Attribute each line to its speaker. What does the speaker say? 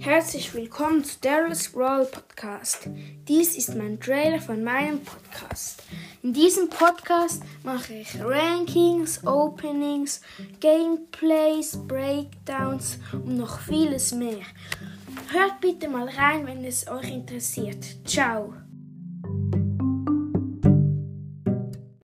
Speaker 1: Herzlich willkommen zu Daryl Scroll Podcast. Dies ist mein Trailer von meinem Podcast. In diesem Podcast mache ich Rankings, Openings, Gameplays, Breakdowns und noch vieles mehr. Hört bitte mal rein, wenn es euch interessiert. Ciao!